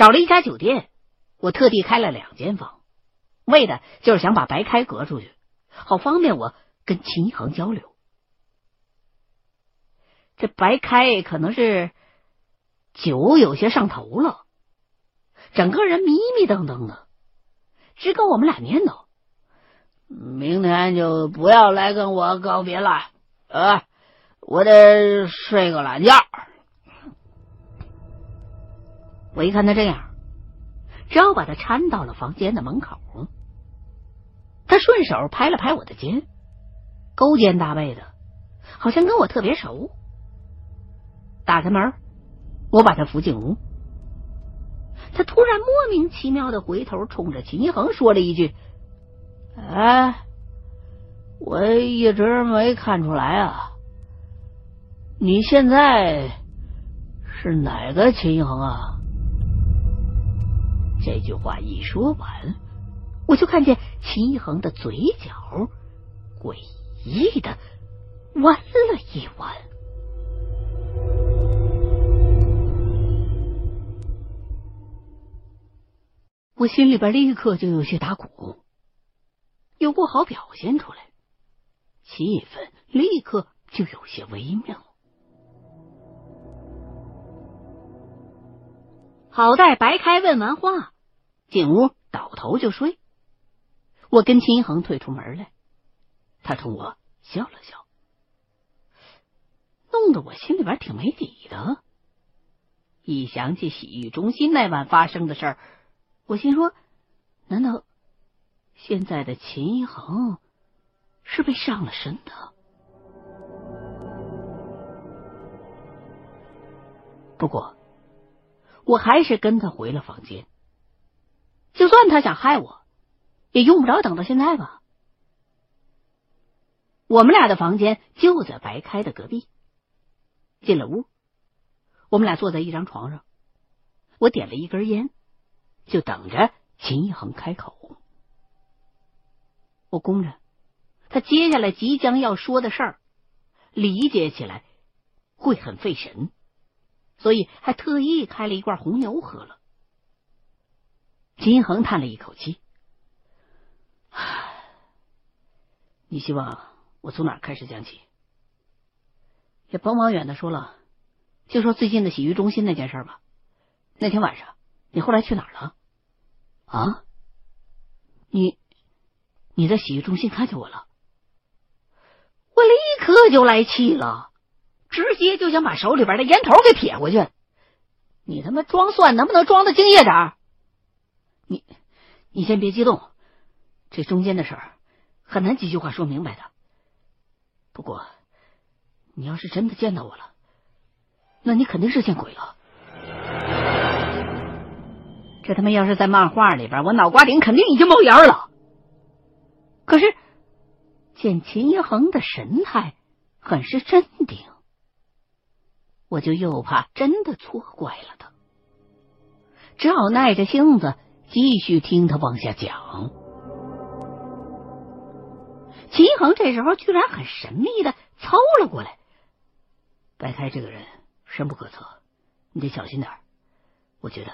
找了一家酒店，我特地开了两间房，为的就是想把白开隔出去，好方便我跟秦一恒交流。这白开可能是酒有些上头了，整个人迷迷瞪瞪的，直跟我们俩念叨：“明天就不要来跟我告别了，啊，我得睡个懒觉。”我一看他这样，只好把他搀到了房间的门口。他顺手拍了拍我的肩，勾肩搭背的，好像跟我特别熟。打开门，我把他扶进屋。他突然莫名其妙的回头，冲着秦一恒说了一句：“哎，我一直没看出来啊，你现在是哪个秦一恒啊？”这句话一说完，我就看见秦一恒的嘴角诡异的弯了一弯。我心里边立刻就有些打鼓，又不好表现出来，气氛立刻就有些微妙。好在白开问完话，进屋倒头就睡。我跟秦一恒退出门来，他冲我笑了笑，弄得我心里边挺没底的。一想起洗浴中心那晚发生的事儿，我心说：难道现在的秦一恒是被上了身的？不过。我还是跟他回了房间。就算他想害我，也用不着等到现在吧。我们俩的房间就在白开的隔壁。进了屋，我们俩坐在一张床上，我点了一根烟，就等着秦一恒开口。我供着他接下来即将要说的事儿，理解起来会很费神。所以还特意开了一罐红牛喝了。金恒叹了一口气：“你希望我从哪开始讲起？也甭往远的说了，就说最近的洗浴中心那件事吧。那天晚上你后来去哪儿了？啊？你你在洗浴中心看见我了？我立刻就来气了。”直接就想把手里边的烟头给撇过去，你他妈装蒜能不能装的敬业点你你先别激动，这中间的事儿很难几句话说明白的。不过你要是真的见到我了，那你肯定是见鬼了。这他妈要是在漫画里边，我脑瓜顶肯定已经冒烟了。可是见秦一恒的神态很是镇定。我就又怕真的错怪了他，只好耐着性子继续听他往下讲。秦恒这时候居然很神秘的凑了过来。白开这个人深不可测，你得小心点我觉得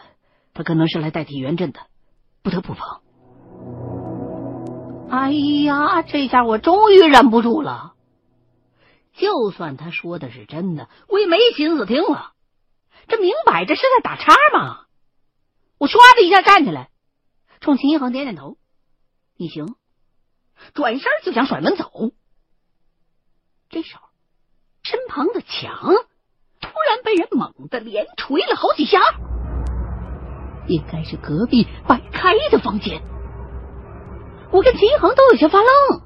他可能是来代替元振的，不得不防。哎呀，这下我终于忍不住了。就算他说的是真的，我也没心思听了。这明摆着是在打岔嘛！我唰的一下站起来，冲秦一恒点点头：“你行。”转身就想甩门走。这时候，身旁的墙突然被人猛地连捶了好几下，应该是隔壁白开的房间。我跟秦一恒都有些发愣。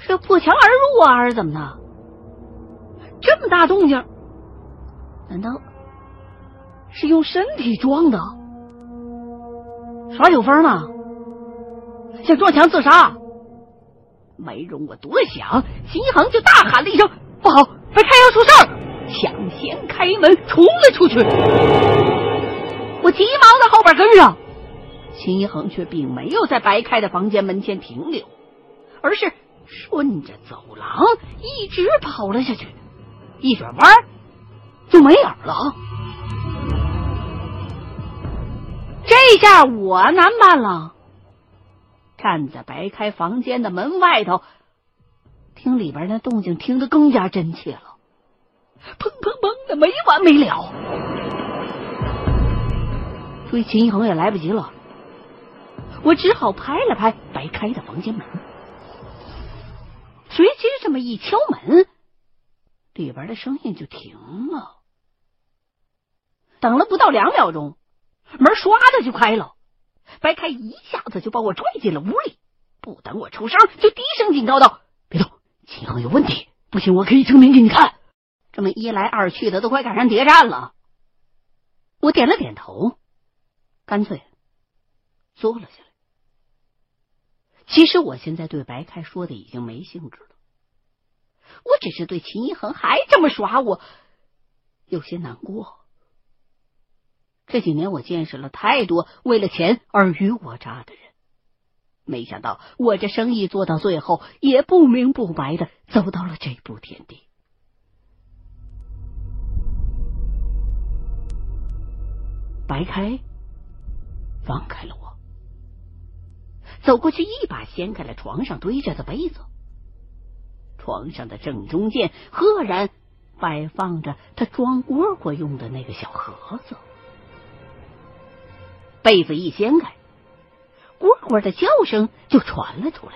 是破墙而入啊，还是怎么的？这么大动静，难道是用身体撞的？耍酒疯呢？想撞墙自杀？没容我多想，秦一恒就大喊了一声：“不好，白开要出事儿！”抢先开门冲了出去。我急忙在后边跟上，秦一恒却并没有在白开的房间门前停留，而是。顺着走廊一直跑了下去，一转弯就没影了。这下我难办了。站在白开房间的门外头，听里边那动静，听得更加真切了，砰砰砰的没完没了。追秦一恒也来不及了，我只好拍了拍白开的房间门，随即这么一敲门，里边的声音就停了。等了不到两秒钟，门唰的就开了。白开一下子就把我拽进了屋里，不等我出声，就低声警告道：“别动，秦恒有问题，不行我可以证明给你看。”这么一来二去的，都快赶上谍战了。我点了点头，干脆坐了下来。其实我现在对白开说的已经没兴致了，我只是对秦一恒还这么耍我有些难过。这几年我见识了太多为了钱尔虞我诈的人，没想到我这生意做到最后也不明不白的走到了这步田地。白开放开了我，走过去一把掀开了床上堆着的被子，床上的正中间赫然摆放着他装蝈蝈用的那个小盒子。被子一掀开，蝈蝈的叫声就传了出来。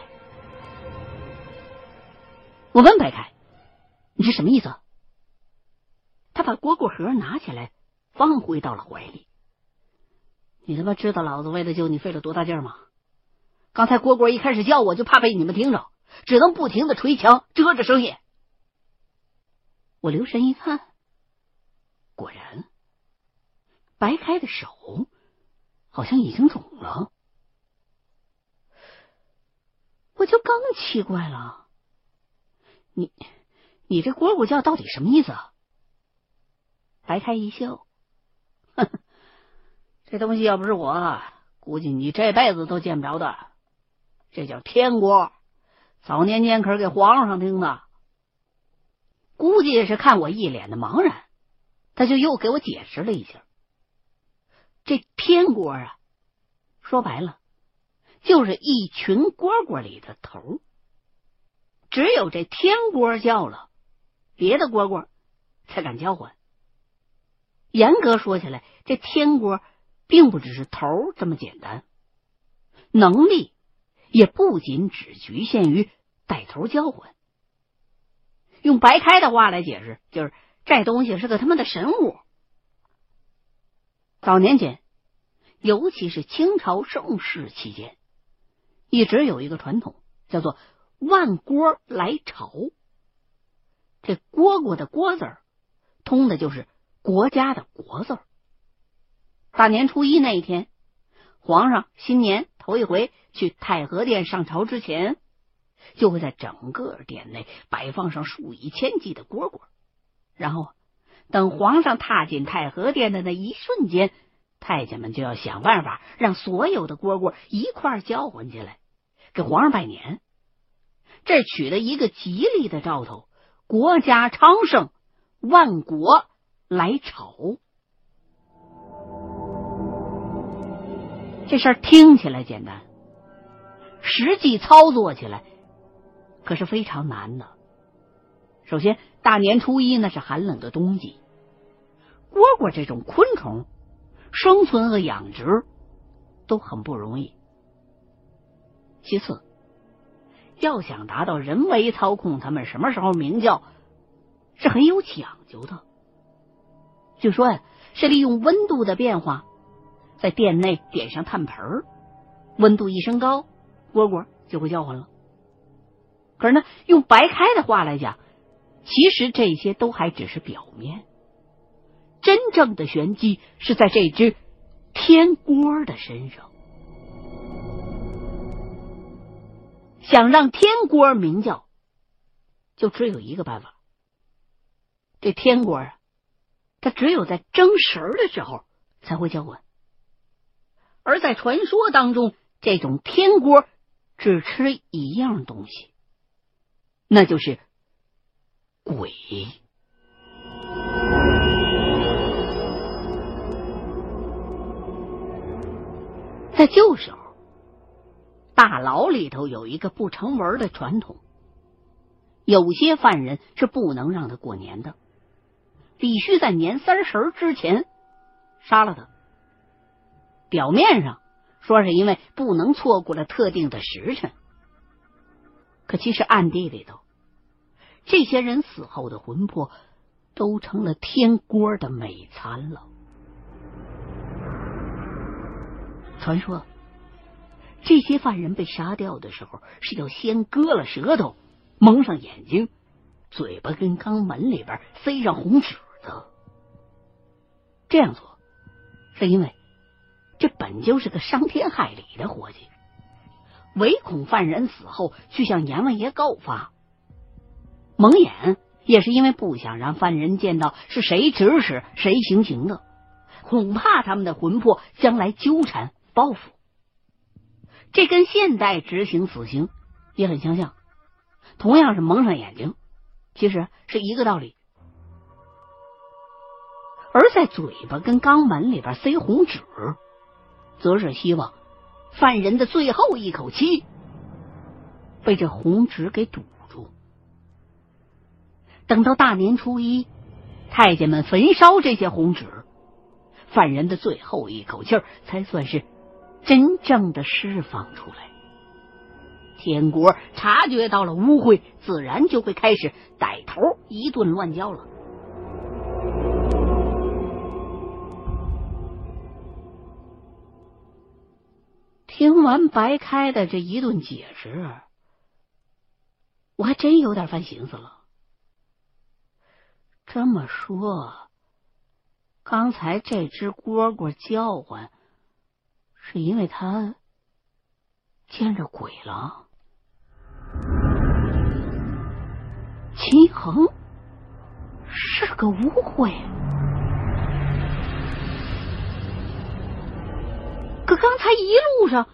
我问白凯：“你是什么意思？”他把蝈蝈盒拿起来，放回到了怀里。你他妈知道老子为了救你费了多大劲吗？刚才蝈蝈一开始叫，我就怕被你们听着，只能不停的捶墙遮着声音。我留神一看，果然，白开的手。好像已经肿了，我就更奇怪了。你，你这蝈蝈叫到底什么意思？啊白开一笑，哼，这东西要不是我，估计你这辈子都见不着的。这叫天蝈，早年间可是给皇上听的。估计是看我一脸的茫然，他就又给我解释了一下。这天蝈啊，说白了就是一群蝈蝈里的头。只有这天蝈叫了，别的蝈蝈才敢叫唤。严格说起来，这天蝈并不只是头这么简单，能力也不仅只局限于带头叫唤。用白开的话来解释，就是这东西是个他妈的神物。早年间，尤其是清朝盛世期间，一直有一个传统，叫做“万锅来朝”。这“蝈蝈”的“蝈”字儿，通的就是国家的“国”字儿。大年初一那一天，皇上新年头一回去太和殿上朝之前，就会在整个殿内摆放上数以千计的蝈蝈，然后。等皇上踏进太和殿的那一瞬间，太监们就要想办法让所有的蝈蝈一块叫唤起来，给皇上拜年。这取的一个吉利的兆头，国家昌盛，万国来朝。这事儿听起来简单，实际操作起来可是非常难的。首先，大年初一那是寒冷的冬季，蝈蝈这种昆虫生存和养殖都很不容易。其次，要想达到人为操控它们什么时候鸣叫，是很有讲究的。据说呀，是利用温度的变化，在殿内点上炭盆儿，温度一升高，蝈蝈就会叫唤了。可是呢，用白开的话来讲。其实这些都还只是表面，真正的玄机是在这只天蝈的身上。想让天蝈鸣叫，就只有一个办法。这天蝈啊，它只有在争食的时候才会叫唤，而在传说当中，这种天锅只吃一样东西，那就是。鬼，在旧时候，大牢里头有一个不成文的传统，有些犯人是不能让他过年的，必须在年三十之前杀了他。表面上说是因为不能错过了特定的时辰，可其实暗地里头，这些人死后的魂魄都成了天锅的美餐了。传说，这些犯人被杀掉的时候是要先割了舌头，蒙上眼睛，嘴巴跟肛门里边塞上红纸的。这样做，是因为这本就是个伤天害理的活计，唯恐犯人死后去向阎王爷告发。蒙眼也是因为不想让犯人见到是谁指使谁行刑的，恐怕他们的魂魄将来纠缠。报复，这跟现代执行死刑也很相像，同样是蒙上眼睛，其实是一个道理。而在嘴巴跟肛门里边塞红纸，则是希望犯人的最后一口气被这红纸给堵住。等到大年初一，太监们焚烧这些红纸，犯人的最后一口气才算是。真正的释放出来，天国察觉到了污秽，自然就会开始带头一顿乱叫了。听完白开的这一顿解释，我还真有点犯寻思了。这么说，刚才这只蝈蝈叫唤。是因为他见着鬼了。秦恒是个污秽，可刚才一路上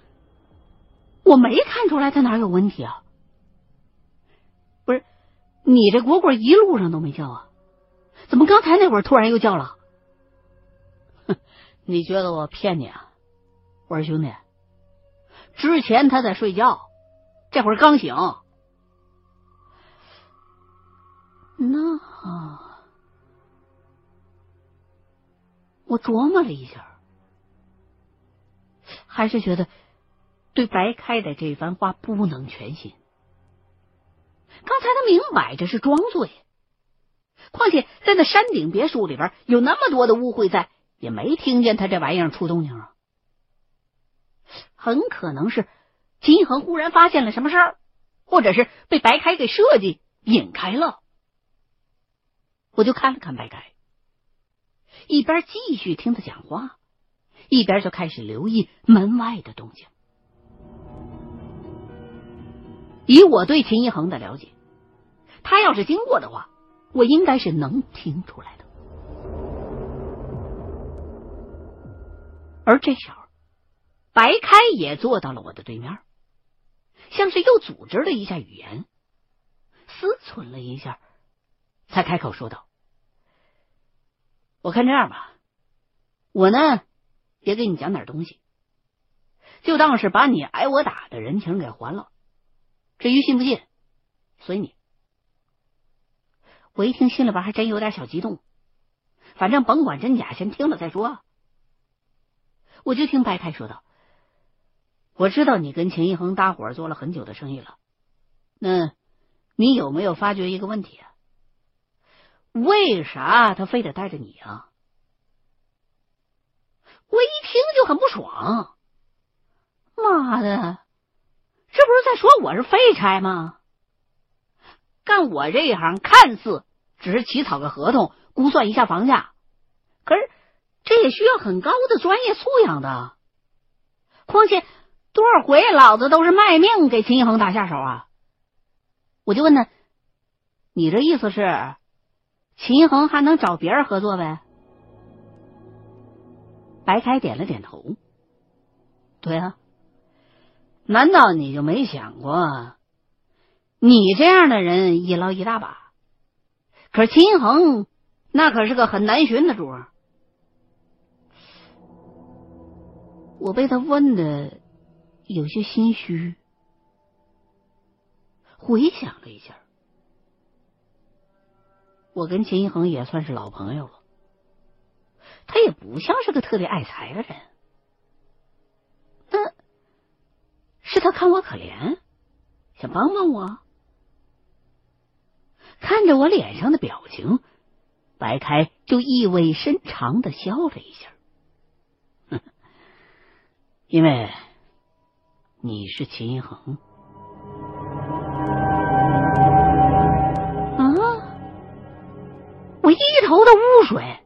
我没看出来他哪有问题啊？不是，你这蝈蝈一路上都没叫啊？怎么刚才那会儿突然又叫了？哼，你觉得我骗你啊？我说兄弟，之前他在睡觉，这会儿刚醒。那我琢磨了一下，还是觉得对白开的这番话不能全信。刚才他明摆着是装醉，况且在那山顶别墅里边有那么多的污秽在，也没听见他这玩意儿出动静啊。很可能是金恒忽然发现了什么事儿，或者是被白开给设计引开了。我就看了看白开，一边继续听他讲话，一边就开始留意门外的动静。以我对秦一恒的了解，他要是经过的话，我应该是能听出来的。而这时候。白开也坐到了我的对面，像是又组织了一下语言，思忖了一下，才开口说道：“我看这样吧，我呢也给你讲点东西，就当是把你挨我打的人情给还了。至于信不信，随你。”我一听，心里边还真有点小激动，反正甭管真假，先听了再说。我就听白开说道。我知道你跟秦一恒搭伙做了很久的生意了，那你有没有发觉一个问题啊？为啥他非得带着你啊？我一听就很不爽，妈的，这不是在说我是废柴吗？干我这一行，看似只是起草个合同，估算一下房价，可是这也需要很高的专业素养的，况且。多少回，老子都是卖命给秦一恒打下手啊！我就问他：“你这意思是，秦一恒还能找别人合作呗？”白开点了点头：“对啊，难道你就没想过，你这样的人一捞一大把，可是秦一恒那可是个很难寻的主儿。”我被他问的有些心虚，回想了一下，我跟秦一恒也算是老朋友了，他也不像是个特别爱财的人，那是他看我可怜，想帮帮我。看着我脸上的表情，白开就意味深长的笑了一下。因为你是秦一恒啊！我一头的雾水，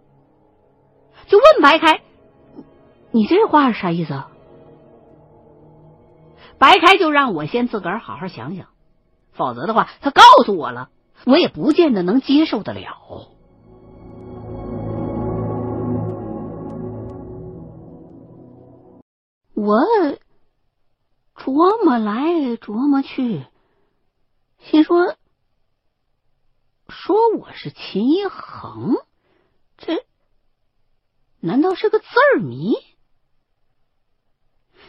就问白开：“你这话是啥意思？”白开就让我先自个儿好好想想，否则的话，他告诉我了，我也不见得能接受得了。我琢磨来琢磨去，心说：说我是秦一恒，这难道是个字儿谜？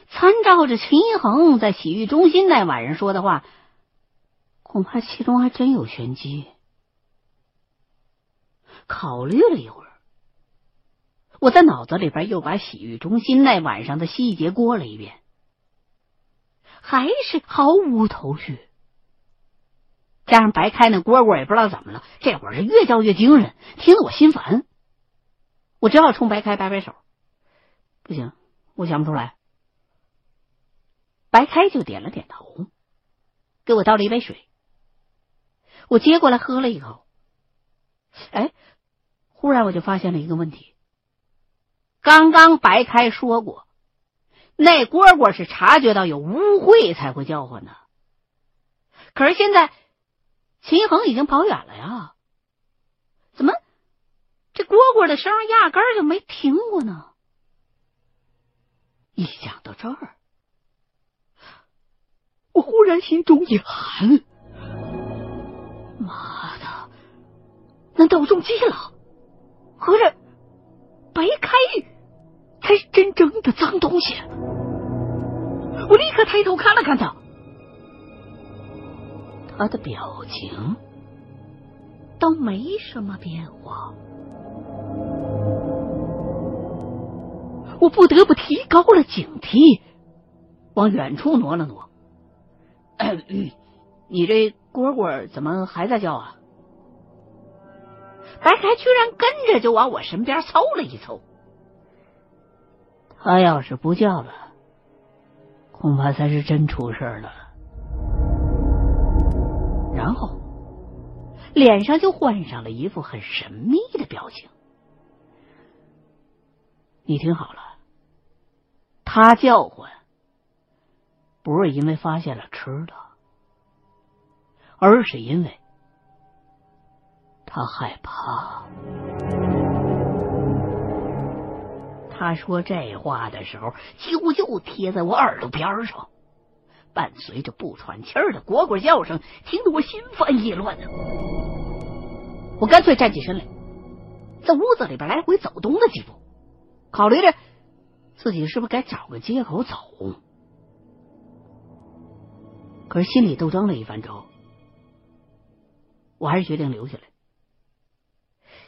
参照着秦一恒在洗浴中心那晚上说的话，恐怕其中还真有玄机。考虑了一会儿。我在脑子里边又把洗浴中心那晚上的细节过了一遍，还是毫无头绪。加上白开那蝈蝈也不知道怎么了，这会儿是越叫越精神，听得我心烦。我只好冲白开摆摆手：“不行，我想不出来。”白开就点了点头，给我倒了一杯水。我接过来喝了一口，哎，忽然我就发现了一个问题。刚刚白开说过，那蝈蝈是察觉到有污秽才会叫唤的。可是现在秦恒已经跑远了呀，蝈蝈的声压根儿就没停过呢？一想到这儿，我忽然心中一寒：妈的，难道我中计了？合着白开玉？才是真正的脏东西！我立刻抬头看了看他，他的表情倒没什么变化。我不得不提高了警惕，往远处挪了挪。你这蝈蝈怎么还在叫啊？白开居然跟着就往我身边凑了一凑。他要是不叫了，恐怕才是真出事了。然后，脸上就换上了一副很神秘的表情。你听好了，他叫唤不是因为发现了吃的，而是因为他害怕。他说这话的时候，几乎就贴在我耳朵边上，伴随着不喘气儿的蝈蝈叫声，听得我心烦意乱的。我干脆站起身来，在屋子里边来回走动了几步，考虑着自己是不是该找个借口走。可是心里斗争了一番之后，我还是决定留下来。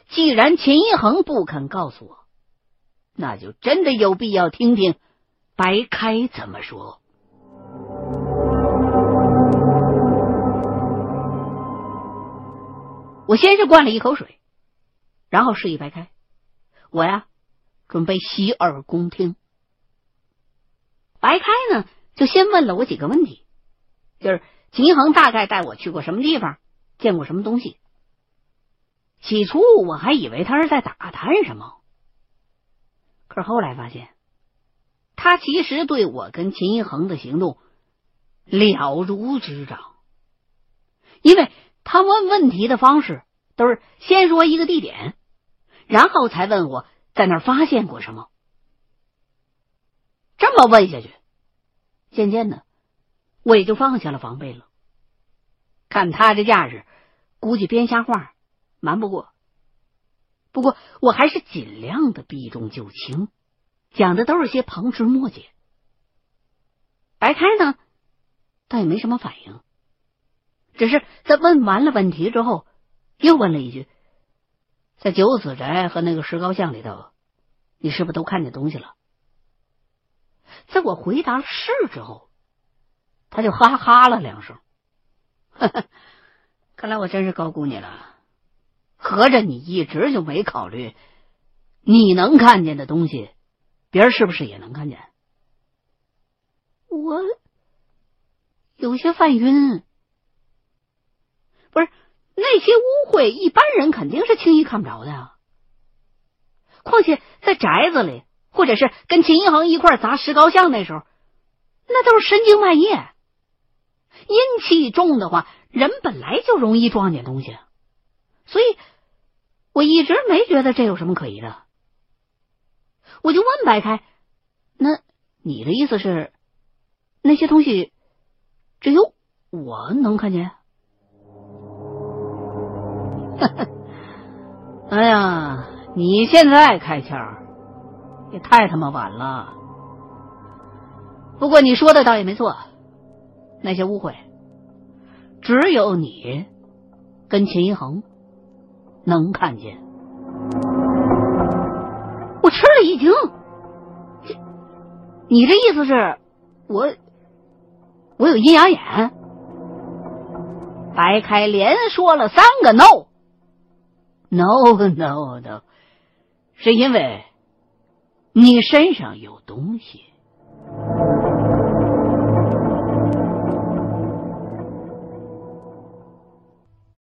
既然秦一恒不肯告诉我。那就真的有必要听听白开怎么说。我先是灌了一口水，然后示意白开，我呀准备洗耳恭听。白开呢，就先问了我几个问题，就是秦一恒大概带我去过什么地方，见过什么东西。起初我还以为他是在打探什么。可是后来发现，他其实对我跟秦一恒的行动了如指掌，因为他问问题的方式都是先说一个地点，然后才问我在那儿发现过什么。这么问下去，渐渐的我也就放下了防备了。看他这架势，估计编瞎话瞒不过。不过，我还是尽量的避重就轻，讲的都是些旁枝末节。白开呢，倒也没什么反应，只是在问完了问题之后，又问了一句：“在九子宅和那个石膏像里头，你是不是都看见东西了？”在我回答是之后，他就哈哈了两声。看来我真是高估你了，合着你一直就没考虑，你能看见的东西，别人是不是也能看见？我有些犯晕，不是那些污秽，一般人肯定是轻易看不着的呀。况且在宅子里，或者是跟秦一恒一块砸石膏像那时候，那都是深更半夜，阴气重的话，人本来就容易撞见东西，所以我一直没觉得这有什么可疑的。我就问白开：“那你的意思是？”那些东西只有我能看见。哎呀，你现在开窍也太他妈晚了。不过你说的倒也没错，那些污秽只有你跟秦一恒能看见。我吃了一惊，你这意思是，我？我有阴阳眼，白开连说了三个 no no，no，no，no，是因为你身上有东西。